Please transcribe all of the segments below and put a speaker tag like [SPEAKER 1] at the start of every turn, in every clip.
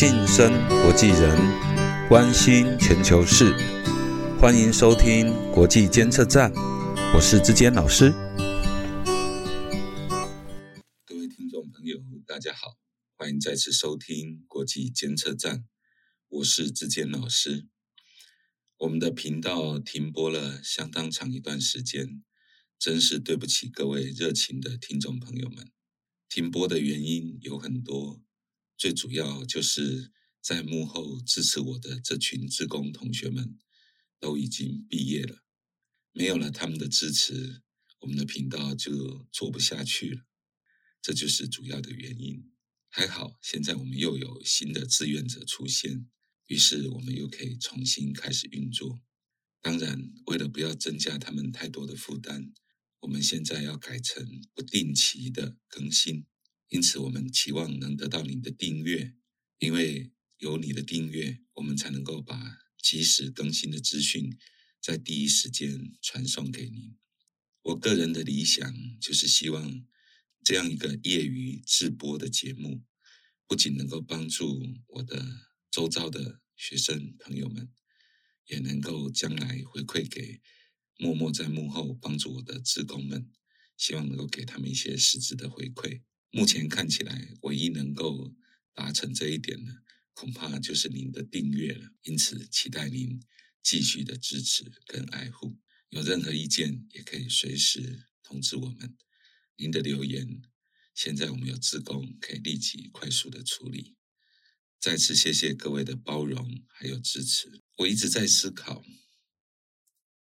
[SPEAKER 1] 晋升国际人，关心全球事，欢迎收听国际监测站，我是志坚老师。
[SPEAKER 2] 各位听众朋友，大家好，欢迎再次收听国际监测站，我是志坚老师。我们的频道停播了相当长一段时间，真是对不起各位热情的听众朋友们。停播的原因有很多。最主要就是在幕后支持我的这群职工同学们都已经毕业了，没有了他们的支持，我们的频道就做不下去了，这就是主要的原因。还好，现在我们又有新的志愿者出现，于是我们又可以重新开始运作。当然，为了不要增加他们太多的负担，我们现在要改成不定期的更新。因此，我们期望能得到您的订阅，因为有你的订阅，我们才能够把及时更新的资讯在第一时间传送给您。我个人的理想就是希望这样一个业余直播的节目，不仅能够帮助我的周遭的学生朋友们，也能够将来回馈给默默在幕后帮助我的职工们，希望能够给他们一些实质的回馈。目前看起来，唯一能够达成这一点的，恐怕就是您的订阅了。因此，期待您继续的支持跟爱护。有任何意见，也可以随时通知我们。您的留言，现在我们有自工可以立即快速的处理。再次谢谢各位的包容还有支持。我一直在思考，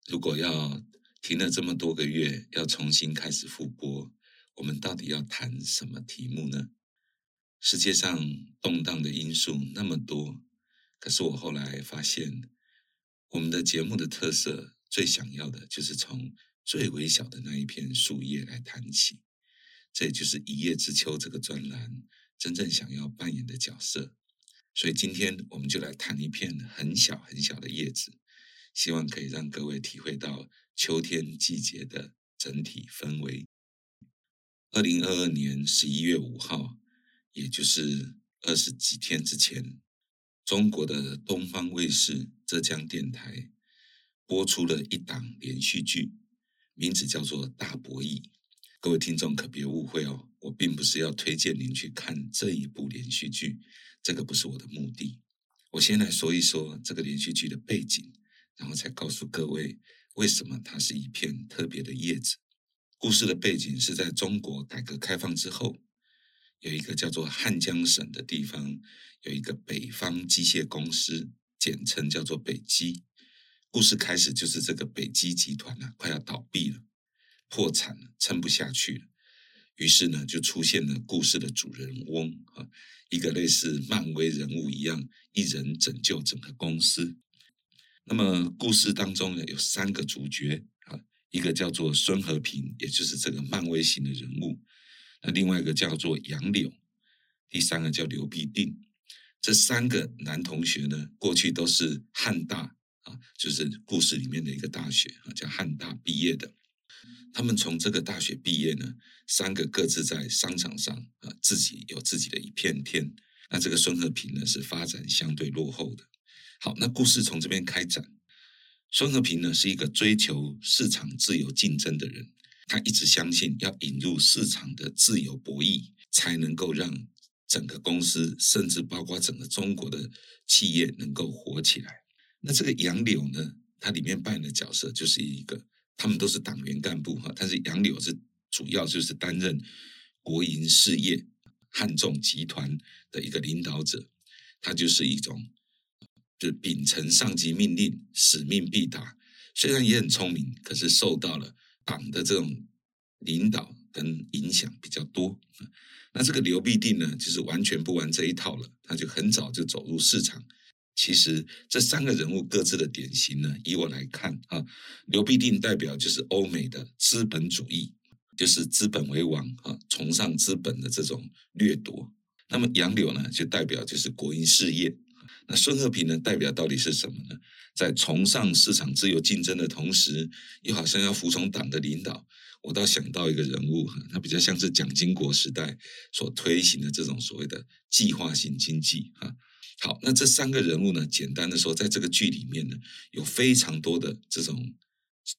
[SPEAKER 2] 如果要停了这么多个月，要重新开始复播。我们到底要谈什么题目呢？世界上动荡的因素那么多，可是我后来发现，我们的节目的特色最想要的就是从最微小的那一片树叶来谈起。这也就是一叶知秋这个专栏真正想要扮演的角色。所以今天我们就来谈一片很小很小的叶子，希望可以让各位体会到秋天季节的整体氛围。二零二二年十一月五号，也就是二十几天之前，中国的东方卫视浙江电台播出了一档连续剧，名字叫做《大博弈》。各位听众可别误会哦，我并不是要推荐您去看这一部连续剧，这个不是我的目的。我先来说一说这个连续剧的背景，然后才告诉各位为什么它是一片特别的叶子。故事的背景是在中国改革开放之后，有一个叫做汉江省的地方，有一个北方机械公司，简称叫做北机。故事开始就是这个北机集团呢快要倒闭了，破产了，撑不下去了。于是呢，就出现了故事的主人翁啊，一个类似漫威人物一样，一人拯救整个公司。那么故事当中呢，有三个主角。一个叫做孙和平，也就是这个漫威型的人物；那另外一个叫做杨柳，第三个叫刘必定。这三个男同学呢，过去都是汉大啊，就是故事里面的一个大学啊，叫汉大毕业的。他们从这个大学毕业呢，三个各自在商场上啊，自己有自己的一片天。那这个孙和平呢，是发展相对落后的。好，那故事从这边开展。孙和平呢是一个追求市场自由竞争的人，他一直相信要引入市场的自由博弈，才能够让整个公司，甚至包括整个中国的企业能够活起来。那这个杨柳呢，他里面扮演的角色就是一个，他们都是党员干部哈，但是杨柳是主要就是担任国营事业汉众集团的一个领导者，他就是一种。就秉承上级命令，使命必达。虽然也很聪明，可是受到了党的这种领导跟影响比较多。那这个刘必定呢，就是完全不玩这一套了。他就很早就走入市场。其实这三个人物各自的典型呢，以我来看啊，刘必定代表就是欧美的资本主义，就是资本为王啊，崇尚资本的这种掠夺。那么杨柳呢，就代表就是国营事业。那孙和平呢？代表到底是什么呢？在崇尚市场自由竞争的同时，又好像要服从党的领导。我倒想到一个人物哈，他比较像是蒋经国时代所推行的这种所谓的计划性经济。哈，好，那这三个人物呢，简单的说，在这个剧里面呢，有非常多的这种。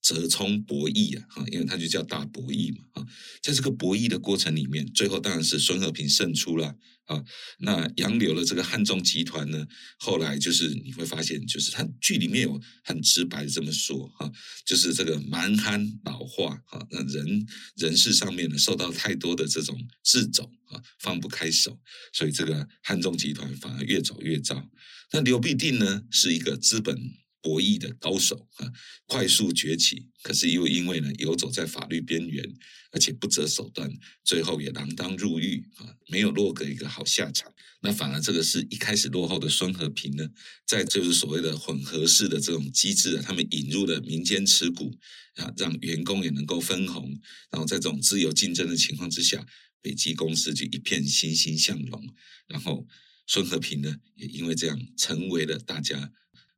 [SPEAKER 2] 折冲博弈啊，哈，因为它就叫大博弈嘛，啊，在这个博弈的过程里面，最后当然是孙和平胜出了啊。那杨柳的这个汉中集团呢，后来就是你会发现，就是它剧里面有很直白的这么说哈，就是这个蛮憨老化哈，那人人事上面呢受到太多的这种掣肘啊，放不开手，所以这个汉中集团反而越走越糟。那刘必定呢是一个资本。博弈的高手啊，快速崛起，可是又因为呢游走在法律边缘，而且不择手段，最后也锒铛入狱啊，没有落个一个好下场。那反而这个是一开始落后的孙和平呢，在就是所谓的混合式的这种机制啊，他们引入了民间持股啊，让员工也能够分红，然后在这种自由竞争的情况之下，北极公司就一片欣欣向荣。然后孙和平呢，也因为这样成为了大家。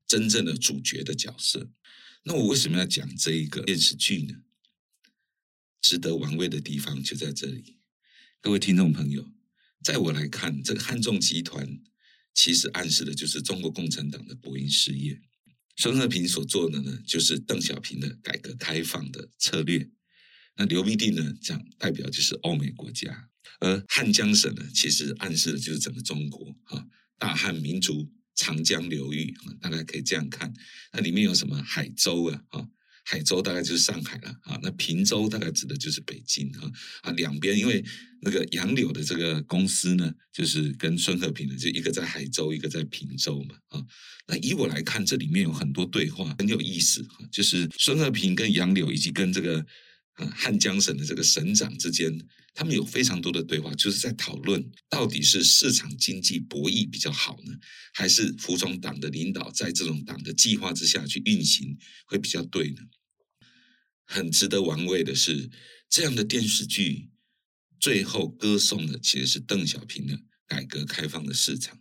[SPEAKER 2] 真正的主角的角色，那我为什么要讲这一个电视剧呢？值得玩味的地方就在这里，各位听众朋友，在我来看，这个汉中集团其实暗示的就是中国共产党的博弈事业。孙和平所做的呢，就是邓小平的改革开放的策略。那刘必定呢，讲代表就是欧美国家，而汉江省呢，其实暗示的就是整个中国啊，大汉民族。长江流域，大概可以这样看。那里面有什么海州啊？啊，海州大概就是上海了啊。那平州大概指的就是北京啊。啊，两边因为那个杨柳的这个公司呢，就是跟孙和平的，就一个在海州，一个在平州嘛。啊，那以我来看，这里面有很多对话很有意思啊。就是孙和平跟杨柳以及跟这个汉江省的这个省长之间。他们有非常多的对话，就是在讨论到底是市场经济博弈比较好呢，还是服从党的领导，在这种党的计划之下去运行会比较对呢？很值得玩味的是，这样的电视剧最后歌颂的其实是邓小平的改革开放的市场，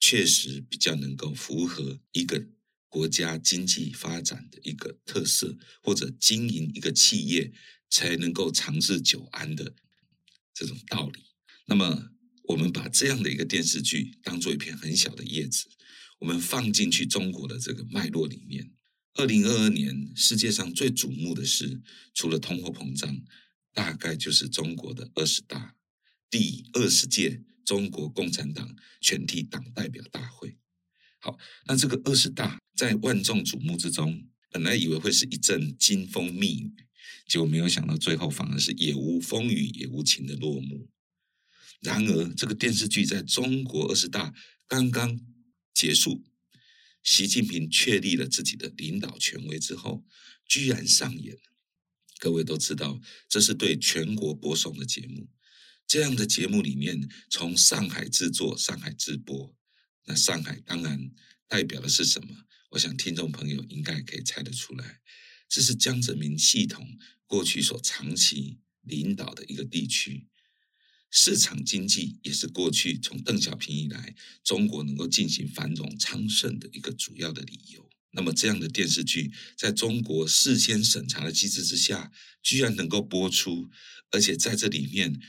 [SPEAKER 2] 确实比较能够符合一个国家经济发展的一个特色，或者经营一个企业才能够长治久安的。这种道理，那么我们把这样的一个电视剧当做一片很小的叶子，我们放进去中国的这个脉络里面。二零二二年世界上最瞩目的是，除了通货膨胀，大概就是中国的二十大，第二十届中国共产党全体党代表大会。好，那这个二十大在万众瞩目之中，本来以为会是一阵金风密雨。结果没有想到，最后反而是也无风雨也无晴的落幕。然而，这个电视剧在中国二十大刚刚结束，习近平确立了自己的领导权威之后，居然上演。各位都知道，这是对全国播送的节目。这样的节目里面，从上海制作、上海直播，那上海当然代表的是什么？我想听众朋友应该可以猜得出来。这是江泽民系统过去所长期领导的一个地区，市场经济也是过去从邓小平以来中国能够进行繁荣昌盛的一个主要的理由。那么，这样的电视剧在中国事先审查的机制之下，居然能够播出，而且在这里面，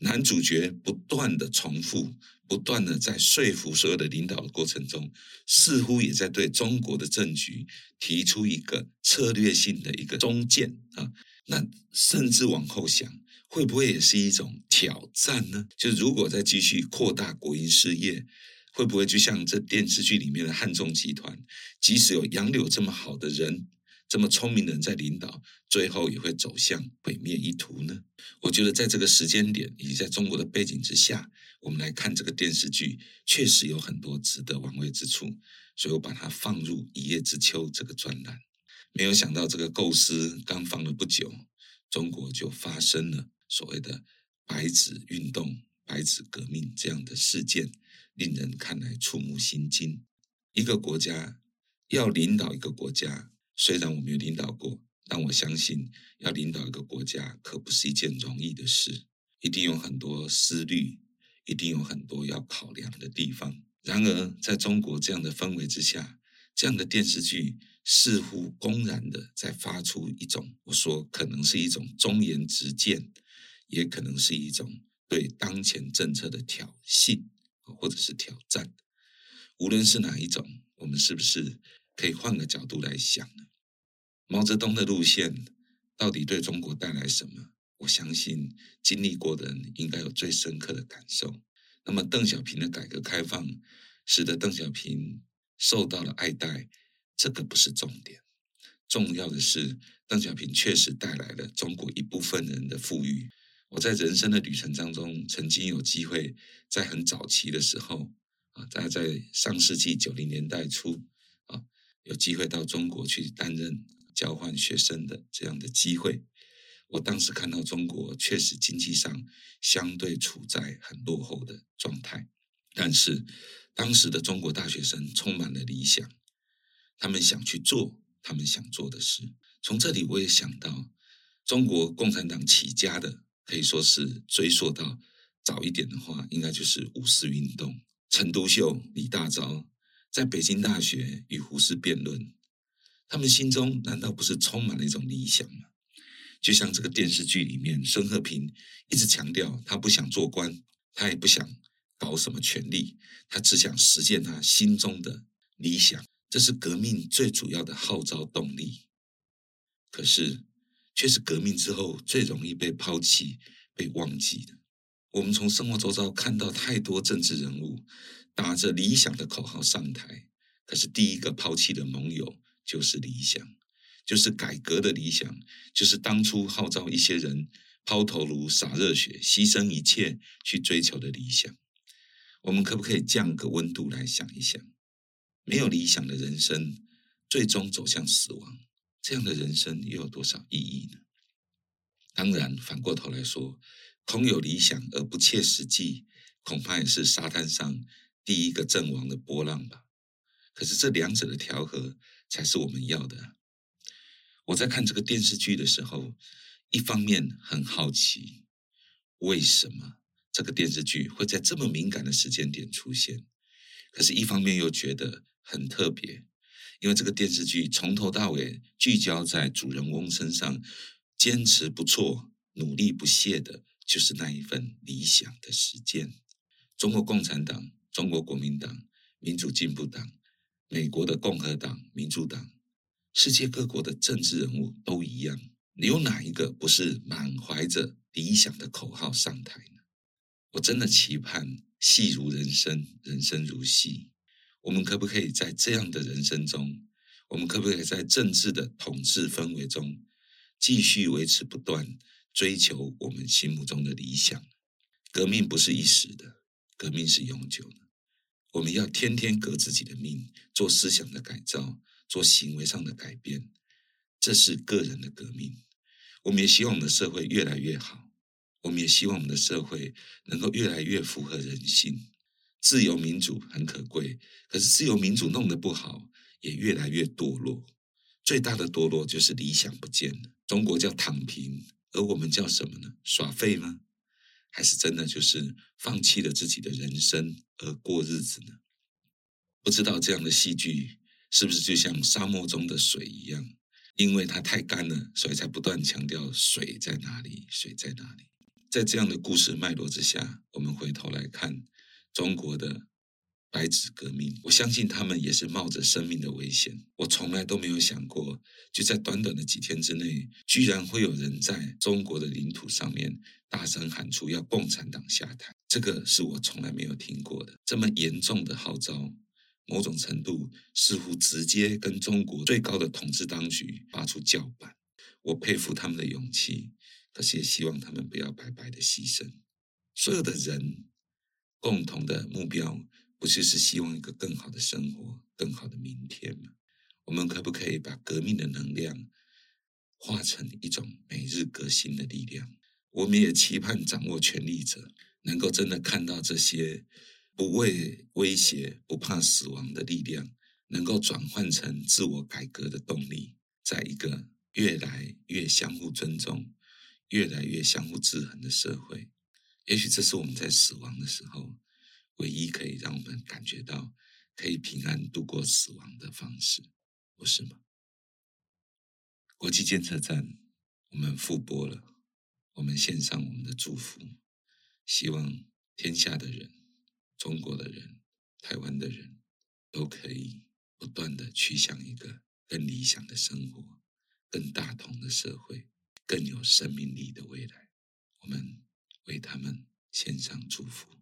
[SPEAKER 2] 男主角不断的重复。不断的在说服所有的领导的过程中，似乎也在对中国的政局提出一个策略性的一个中建啊。那甚至往后想，会不会也是一种挑战呢？就如果再继续扩大国营事业，会不会就像这电视剧里面的汉中集团，即使有杨柳这么好的人？这么聪明的人在领导，最后也会走向毁灭一途呢？我觉得在这个时间点以及在中国的背景之下，我们来看这个电视剧，确实有很多值得玩味之处，所以我把它放入《一叶知秋》这个专栏。没有想到这个构思刚放了不久，中国就发生了所谓的“白纸运动”“白纸革命”这样的事件，令人看来触目心惊。一个国家要领导一个国家。虽然我没有领导过，但我相信要领导一个国家可不是一件容易的事，一定有很多思虑，一定有很多要考量的地方。然而，在中国这样的氛围之下，这样的电视剧似乎公然的在发出一种，我说可能是一种忠言直谏，也可能是一种对当前政策的挑衅或者是挑战。无论是哪一种，我们是不是可以换个角度来想呢？毛泽东的路线到底对中国带来什么？我相信经历过的人应该有最深刻的感受。那么邓小平的改革开放，使得邓小平受到了爱戴，这个不是重点。重要的是，邓小平确实带来了中国一部分人的富裕。我在人生的旅程当中，曾经有机会在很早期的时候，啊，大概在上世纪九零年代初，啊，有机会到中国去担任交换学生的这样的机会。我当时看到中国确实经济上相对处在很落后的状态，但是当时的中国大学生充满了理想，他们想去做他们想做的事。从这里我也想到，中国共产党起家的可以说是追溯到早一点的话，应该就是五四运动。陈独秀、李大钊在北京大学与胡适辩论，他们心中难道不是充满了一种理想吗？就像这个电视剧里面，孙和平一直强调，他不想做官，他也不想搞什么权力，他只想实现他心中的理想，这是革命最主要的号召动力。可是，却是革命之后最容易被抛弃、被忘记的。我们从生活周遭看到太多政治人物打着理想的口号上台，可是第一个抛弃的盟友就是理想。就是改革的理想，就是当初号召一些人抛头颅、洒热血、牺牲一切去追求的理想。我们可不可以降个温度来想一想？没有理想的人生，最终走向死亡，这样的人生又有多少意义呢？当然，反过头来说，空有理想而不切实际，恐怕也是沙滩上第一个阵亡的波浪吧。可是这两者的调和，才是我们要的。我在看这个电视剧的时候，一方面很好奇，为什么这个电视剧会在这么敏感的时间点出现？可是，一方面又觉得很特别，因为这个电视剧从头到尾聚焦在主人翁身上，坚持不错、努力不懈的，就是那一份理想的实践。中国共产党、中国国民党、民主进步党、美国的共和党、民主党。世界各国的政治人物都一样，你有哪一个不是满怀着理想的口号上台呢？我真的期盼戏如人生，人生如戏。我们可不可以在这样的人生中，我们可不可以在政治的统治氛围中，继续维持不断追求我们心目中的理想？革命不是一时的，革命是永久的。我们要天天革自己的命，做思想的改造。做行为上的改变，这是个人的革命。我们也希望我们的社会越来越好，我们也希望我们的社会能够越来越符合人性。自由民主很可贵，可是自由民主弄得不好，也越来越堕落。最大的堕落就是理想不见了。中国叫躺平，而我们叫什么呢？耍废吗？还是真的就是放弃了自己的人生而过日子呢？不知道这样的戏剧。是不是就像沙漠中的水一样？因为它太干了，所以才不断强调水在哪里，水在哪里。在这样的故事脉络之下，我们回头来看中国的白纸革命，我相信他们也是冒着生命的危险。我从来都没有想过，就在短短的几天之内，居然会有人在中国的领土上面大声喊出要共产党下台。这个是我从来没有听过的，这么严重的号召。某种程度似乎直接跟中国最高的统治当局发出叫板，我佩服他们的勇气，可是也希望他们不要白白的牺牲。所有的人共同的目标，不就是希望一个更好的生活、更好的明天吗？我们可不可以把革命的能量化成一种每日革新的力量？我们也期盼掌握权力者能够真的看到这些。不畏威胁、不怕死亡的力量，能够转换成自我改革的动力，在一个越来越相互尊重、越来越相互制衡的社会，也许这是我们在死亡的时候唯一可以让我们感觉到可以平安度过死亡的方式，不是吗？国际监测站，我们复播了，我们献上我们的祝福，希望天下的人。中国的人、台湾的人都可以不断的趋向一个更理想的生活、更大同的社会、更有生命力的未来。我们为他们献上祝福。